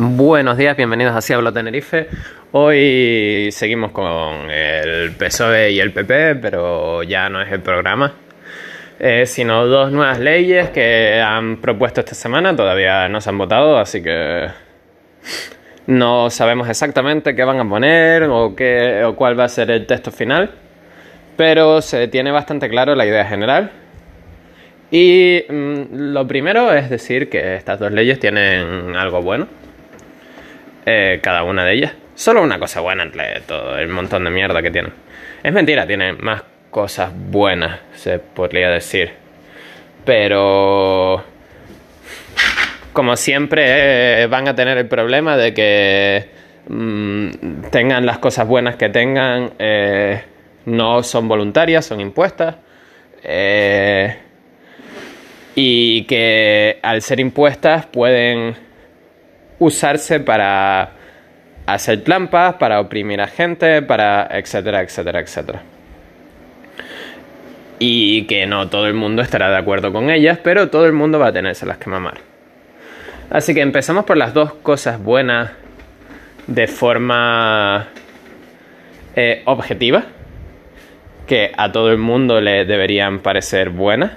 Buenos días, bienvenidos a Ciablo Tenerife. Hoy seguimos con el PSOE y el PP, pero ya no es el programa, eh, sino dos nuevas leyes que han propuesto esta semana. Todavía no se han votado, así que no sabemos exactamente qué van a poner o, qué, o cuál va a ser el texto final, pero se tiene bastante claro la idea general. Y mm, lo primero es decir que estas dos leyes tienen algo bueno eh, cada una de ellas. Solo una cosa buena entre todo el montón de mierda que tienen. Es mentira, tienen más cosas buenas, se podría decir. Pero... Como siempre, eh, van a tener el problema de que mm, tengan las cosas buenas que tengan, eh, no son voluntarias, son impuestas. y que al ser impuestas pueden usarse para hacer trampas, para oprimir a gente, para etcétera, etcétera, etcétera. Y que no todo el mundo estará de acuerdo con ellas, pero todo el mundo va a tenerse las que mamar. Así que empezamos por las dos cosas buenas de forma eh, objetiva, que a todo el mundo le deberían parecer buenas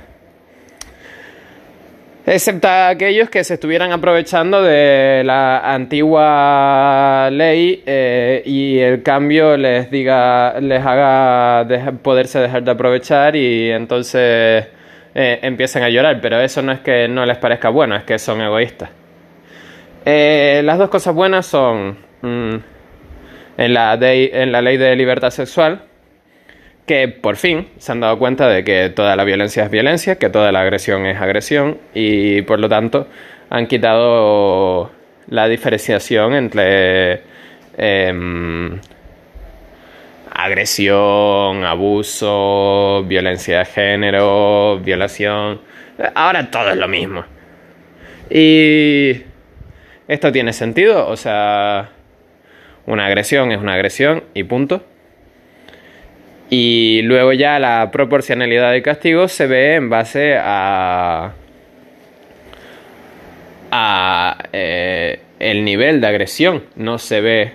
excepto aquellos que se estuvieran aprovechando de la antigua ley eh, y el cambio les diga les haga poderse dejar de aprovechar y entonces eh, empiecen a llorar. Pero eso no es que no les parezca bueno es que son egoístas. Eh, las dos cosas buenas son mm, en, la en la ley de libertad sexual que por fin se han dado cuenta de que toda la violencia es violencia, que toda la agresión es agresión y por lo tanto han quitado la diferenciación entre em, agresión, abuso, violencia de género, violación. Ahora todo es lo mismo. Y esto tiene sentido, o sea, una agresión es una agresión y punto. Y luego ya la proporcionalidad de castigo se ve en base a, a eh, el nivel de agresión, no se ve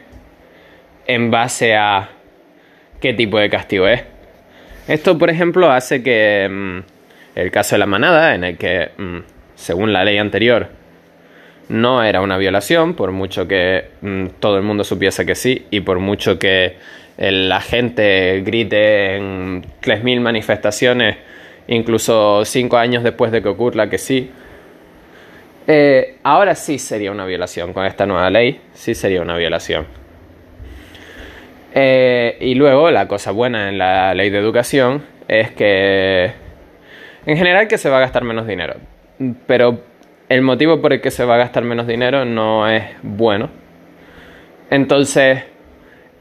en base a qué tipo de castigo es. Esto, por ejemplo, hace que mm, el caso de la manada, en el que, mm, según la ley anterior, no era una violación, por mucho que mm, todo el mundo supiese que sí, y por mucho que la gente grite en 3.000 manifestaciones, incluso 5 años después de que ocurra que sí. Eh, ahora sí sería una violación, con esta nueva ley sí sería una violación. Eh, y luego la cosa buena en la ley de educación es que en general que se va a gastar menos dinero, pero el motivo por el que se va a gastar menos dinero no es bueno. Entonces,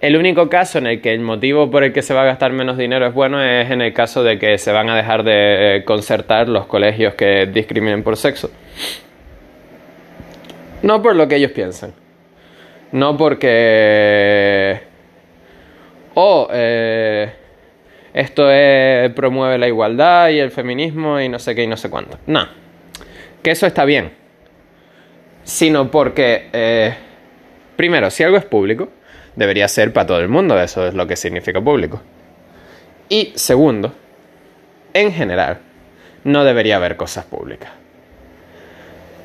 el único caso en el que el motivo por el que se va a gastar menos dinero es bueno es en el caso de que se van a dejar de concertar los colegios que discriminen por sexo. No por lo que ellos piensan. No porque... Oh, eh, esto promueve la igualdad y el feminismo y no sé qué y no sé cuánto. No. Que eso está bien. Sino porque... Eh, primero, si algo es público, debería ser para todo el mundo, eso es lo que significa público. Y segundo, en general, no debería haber cosas públicas.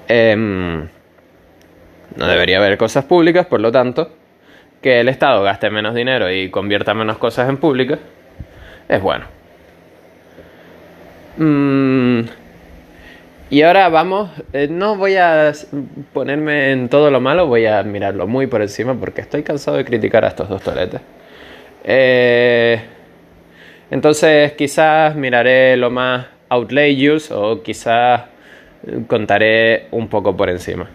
Em, no debería haber cosas públicas, por lo tanto, que el Estado gaste menos dinero y convierta menos cosas en públicas es bueno. Mm, y ahora vamos, eh, no voy a ponerme en todo lo malo, voy a mirarlo muy por encima porque estoy cansado de criticar a estos dos toletes. Eh, entonces quizás miraré lo más outlayious o quizás contaré un poco por encima.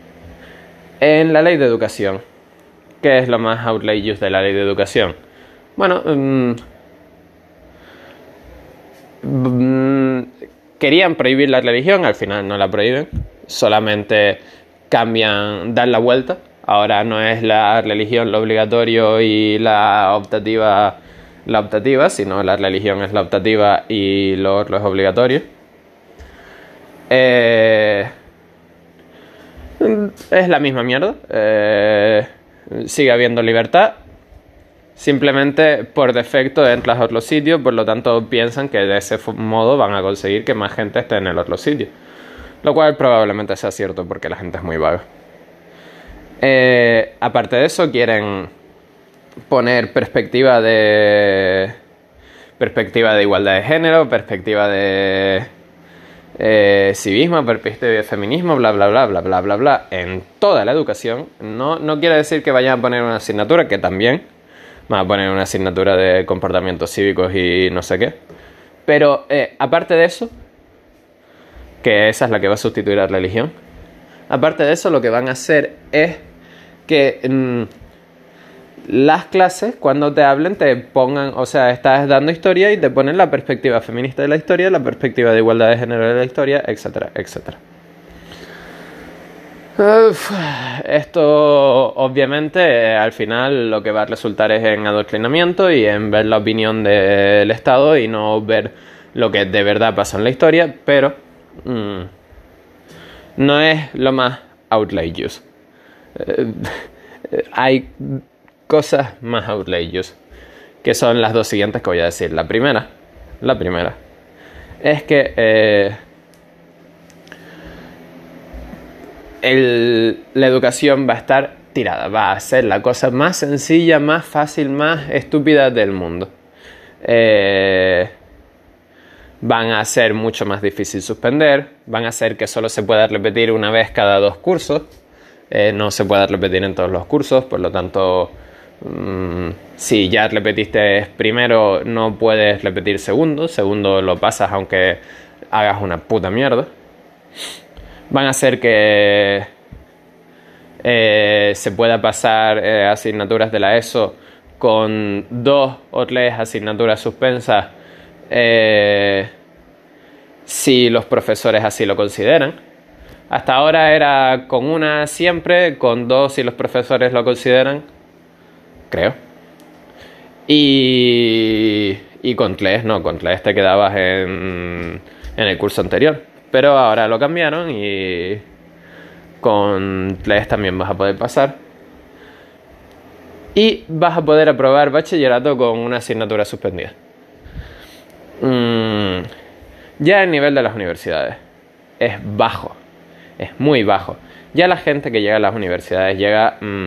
En la ley de educación, ¿qué es lo más outlayious de la ley de educación? Bueno, mm, querían prohibir la religión, al final no la prohíben, solamente cambian, dan la vuelta. Ahora no es la religión lo obligatorio y la optativa la optativa, sino la religión es la optativa y lo otro es obligatorio. Eh, es la misma mierda. Eh, sigue habiendo libertad. Simplemente por defecto entras a otro sitio, por lo tanto piensan que de ese modo van a conseguir que más gente esté en el otro sitio. Lo cual probablemente sea cierto porque la gente es muy vaga. Eh, aparte de eso, quieren poner perspectiva de. perspectiva de igualdad de género, perspectiva de. Eh, civismo, perspectiva de feminismo, bla bla bla bla bla bla bla, en toda la educación. No, no quiere decir que vayan a poner una asignatura, que también van a poner una asignatura de comportamientos cívicos y no sé qué. Pero eh, aparte de eso, que esa es la que va a sustituir a la religión, aparte de eso, lo que van a hacer es que mm, las clases, cuando te hablen, te pongan, o sea, estás dando historia y te ponen la perspectiva feminista de la historia, la perspectiva de igualdad de género de la historia, etcétera, etcétera. Esto obviamente al final lo que va a resultar es en adoctrinamiento y en ver la opinión del Estado y no ver lo que de verdad pasa en la historia, pero mm, no es lo más outrageous. Eh, hay cosas más outrageous, que son las dos siguientes que voy a decir. La primera, la primera, es que eh, la educación va a estar tirada, va a ser la cosa más sencilla, más fácil, más estúpida del mundo. Eh, van a ser mucho más difícil suspender, van a hacer que solo se pueda repetir una vez cada dos cursos, eh, no se puede repetir en todos los cursos, por lo tanto Mm, si ya repetiste primero, no puedes repetir segundo. Segundo lo pasas aunque hagas una puta mierda. Van a hacer que eh, se pueda pasar eh, asignaturas de la ESO con dos o tres asignaturas suspensas eh, si los profesores así lo consideran. Hasta ahora era con una siempre, con dos si los profesores lo consideran creo. Y, y con TLES, no, con TLES te quedabas en, en el curso anterior. Pero ahora lo cambiaron y con TLES también vas a poder pasar. Y vas a poder aprobar bachillerato con una asignatura suspendida. Mm, ya el nivel de las universidades es bajo, es muy bajo. Ya la gente que llega a las universidades llega... Mm,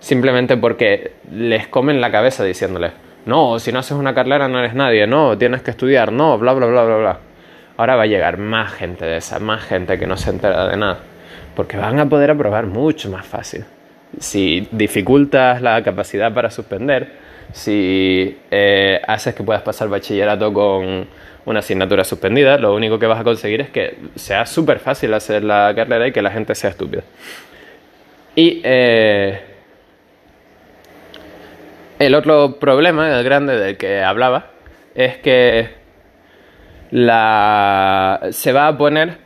simplemente porque les comen la cabeza diciéndoles, no, si no haces una carrera no eres nadie, no, tienes que estudiar, no, bla, bla, bla, bla, bla. Ahora va a llegar más gente de esa, más gente que no se entera de nada, porque van a poder aprobar mucho más fácil. Si dificultas la capacidad para suspender, si eh, haces que puedas pasar bachillerato con una asignatura suspendida, lo único que vas a conseguir es que sea súper fácil hacer la carrera y que la gente sea estúpida. Y eh, el otro problema, el grande del que hablaba, es que la... se va a poner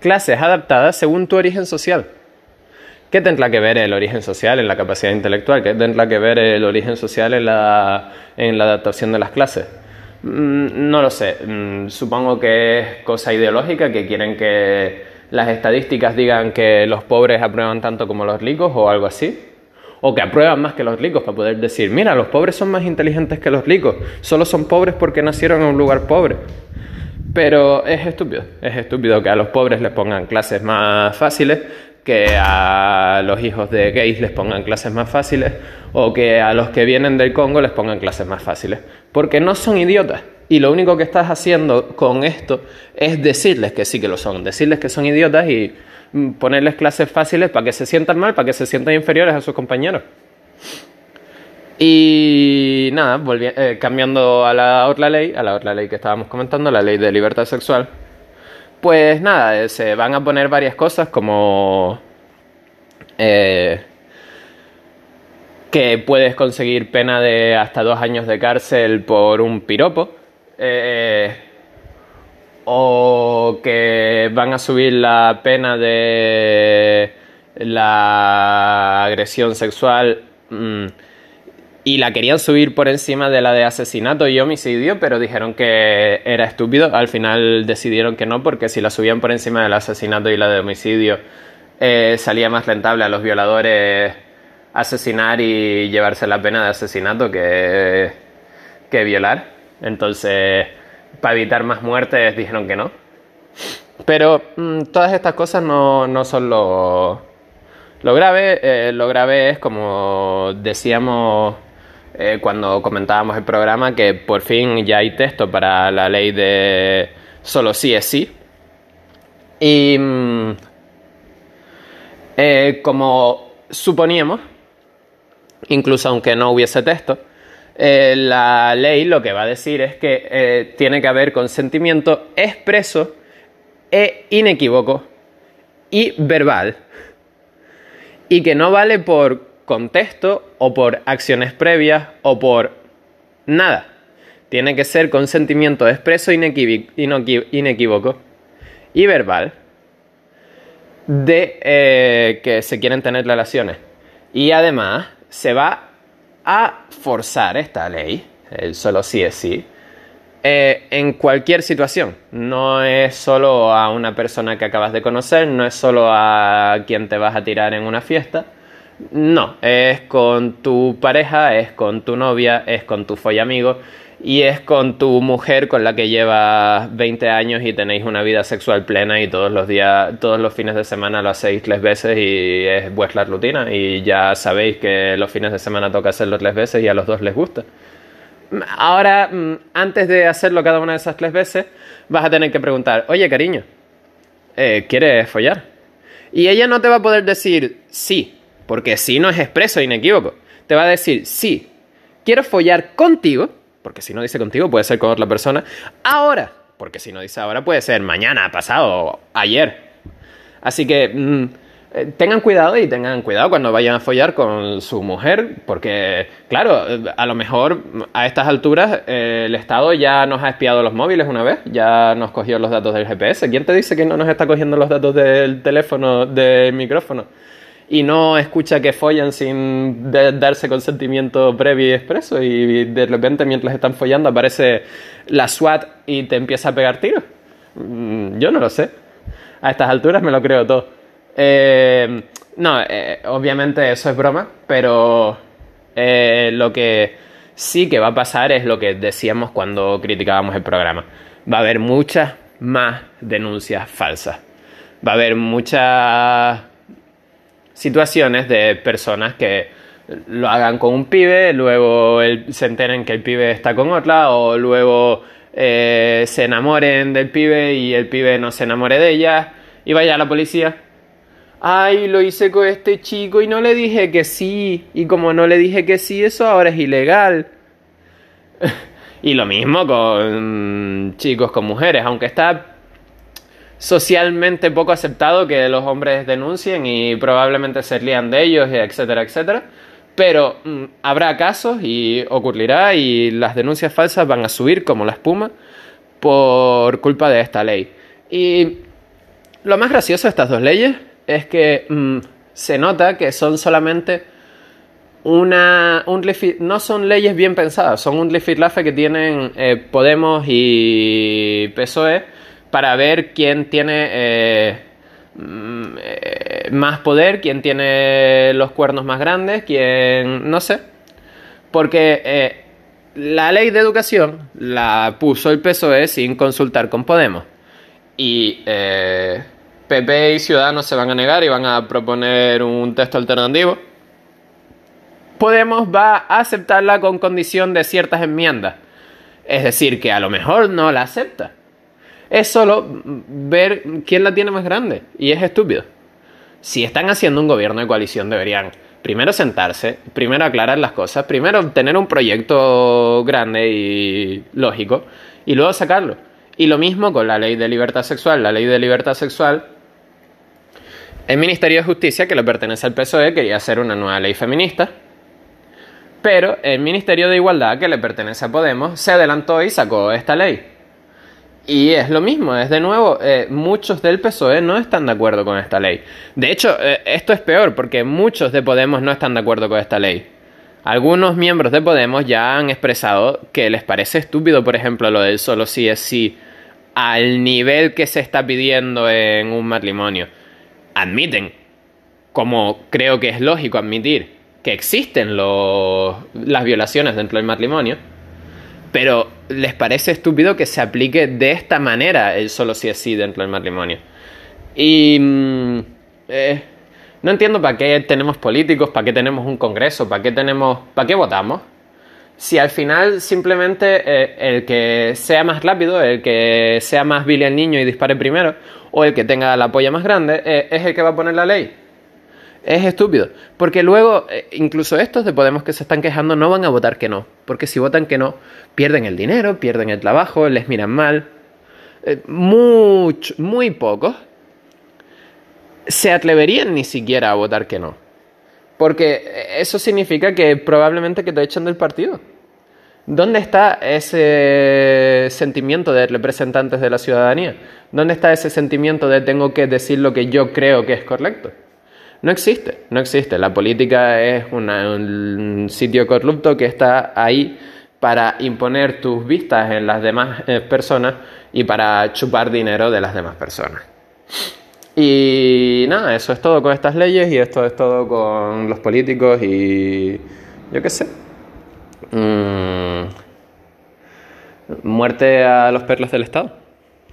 clases adaptadas según tu origen social. ¿Qué tendrá que ver el origen social en la capacidad intelectual? ¿Qué tendrá que ver el origen social en la, en la adaptación de las clases? Mm, no lo sé. Mm, supongo que es cosa ideológica, que quieren que las estadísticas digan que los pobres aprueban tanto como los ricos o algo así o que aprueban más que los ricos para poder decir, mira, los pobres son más inteligentes que los ricos, solo son pobres porque nacieron en un lugar pobre. Pero es estúpido, es estúpido que a los pobres les pongan clases más fáciles, que a los hijos de gays les pongan clases más fáciles, o que a los que vienen del Congo les pongan clases más fáciles, porque no son idiotas. Y lo único que estás haciendo con esto es decirles que sí que lo son, decirles que son idiotas y Mm, ponerles clases fáciles para que se sientan mal, para que se sientan inferiores a sus compañeros. Y nada, eh, cambiando a la otra ley, a la otra ley que estábamos comentando, la ley de libertad sexual, pues nada, eh, se van a poner varias cosas como eh, que puedes conseguir pena de hasta dos años de cárcel por un piropo o que van a subir la pena de la agresión sexual mm, y la querían subir por encima de la de asesinato y homicidio, pero dijeron que era estúpido. Al final decidieron que no, porque si la subían por encima del asesinato y la de homicidio, eh, salía más rentable a los violadores asesinar y llevarse la pena de asesinato que, que violar. Entonces, para evitar más muertes, dijeron que no. Pero mm, todas estas cosas no, no son lo, lo grave. Eh, lo grave es, como decíamos eh, cuando comentábamos el programa, que por fin ya hay texto para la ley de solo sí es sí. Y mm, eh, como suponíamos, incluso aunque no hubiese texto, eh, la ley lo que va a decir es que eh, tiene que haber consentimiento expreso e inequívoco y verbal. Y que no vale por contexto o por acciones previas o por nada. Tiene que ser consentimiento expreso, inequívoco y verbal de eh, que se quieren tener relaciones. Y además se va a forzar esta ley, el solo sí es sí, eh, en cualquier situación. No es solo a una persona que acabas de conocer, no es solo a quien te vas a tirar en una fiesta. No, es con tu pareja, es con tu novia, es con tu follamigo y es con tu mujer con la que llevas 20 años y tenéis una vida sexual plena y todos los días, todos los fines de semana lo hacéis tres veces y es vuestra rutina y ya sabéis que los fines de semana toca hacerlo tres veces y a los dos les gusta. Ahora, mm, antes de hacerlo cada una de esas tres veces, vas a tener que preguntar, oye cariño, eh, ¿quieres follar? Y ella no te va a poder decir sí, porque sí no es expreso, inequívoco. Te va a decir sí, quiero follar contigo porque si no dice contigo puede ser con otra persona. Ahora, porque si no dice ahora puede ser mañana, pasado, ayer. Así que mm, eh, tengan cuidado y tengan cuidado cuando vayan a follar con su mujer, porque claro, a lo mejor a estas alturas eh, el Estado ya nos ha espiado los móviles una vez, ya nos cogió los datos del GPS. ¿Quién te dice que no nos está cogiendo los datos del teléfono, del micrófono? Y no escucha que follan sin darse consentimiento previo y expreso y de repente mientras están follando aparece la SWAT y te empieza a pegar tiros. Mm, yo no lo sé. A estas alturas me lo creo todo. Eh, no, eh, obviamente eso es broma, pero eh, lo que sí que va a pasar es lo que decíamos cuando criticábamos el programa. Va a haber muchas más denuncias falsas. Va a haber muchas situaciones de personas que lo hagan con un pibe, luego se enteren que el pibe está con otra, o luego eh, se enamoren del pibe y el pibe no se enamore de ella, y vaya a la policía. Ay, lo hice con este chico y no le dije que sí, y como no le dije que sí, eso ahora es ilegal. y lo mismo con chicos con mujeres, aunque está socialmente poco aceptado que los hombres denuncien y probablemente se lían de ellos, etcétera, etcétera. Pero mm, habrá casos y ocurrirá y las denuncias falsas van a subir como la espuma por culpa de esta ley. Y lo más gracioso de estas dos leyes es que mm, se nota que son solamente una... Un no son leyes bien pensadas, son un lifirlafe que tienen eh, Podemos y PSOE para ver quién tiene eh, mm, eh, más poder, quién tiene los cuernos más grandes, quién... no sé. Porque eh, la ley de educación la puso el PSOE sin consultar con Podemos. Y PP y Ciudadanos se van a negar y van a proponer un texto alternativo. Podemos va a aceptarla con condición de ciertas enmiendas. Es decir, que a lo mejor no la acepta es solo ver quién la tiene más grande. Y es estúpido. Si están haciendo un gobierno de coalición, deberían primero sentarse, primero aclarar las cosas, primero tener un proyecto grande y lógico, y luego sacarlo. Y lo mismo con la ley de libertad sexual. La ley de libertad sexual, el Ministerio de Justicia, que le pertenece al PSOE, quería hacer una nueva ley feminista. Pero el Ministerio de Igualdad, que le pertenece a Podemos, se adelantó y sacó esta ley. Y es lo mismo, es de nuevo, eh, muchos del PSOE no están de acuerdo con esta ley. De hecho, eh, esto es peor porque muchos de Podemos no están de acuerdo con esta ley. Algunos miembros de Podemos ya han expresado que les parece estúpido, por ejemplo, lo del solo sí es sí, al nivel que se está pidiendo en un matrimonio. Admiten como creo que es lógico admitir que existen los, las violaciones dentro del matrimonio, pero les parece estúpido que se aplique de esta manera el solo si es sí dentro del matrimonio. Y mm, eh, no entiendo para qué tenemos políticos, para qué tenemos un congreso, para qué tenemos, para qué votamos. Si al final simplemente eh, el que sea más rápido, el que sea más vil el niño y dispare primero, o el que tenga la polla más grande, eh, es el que va a poner la ley. Es estúpido. Porque luego, incluso estos de Podemos que se están quejando no van a votar que no. Porque si votan que no, pierden el dinero, pierden el trabajo, les miran mal. mucho, muy pocos se atreverían ni siquiera a votar que no. Porque eso significa que probablemente que te echan del partido. ¿Dónde está ese sentimiento de representantes de la ciudadanía? ¿Dónde está ese sentimiento de tengo que decir lo que yo creo que es correcto? No existe, no existe. La política es un sitio corrupto que está ahí para imponer tus vistas en las demás eh, personas y para chupar dinero de las demás personas. Y nada, eso es todo con estas leyes y esto es todo con los políticos y yo qué sé. Mm, muerte a los perlas del Estado.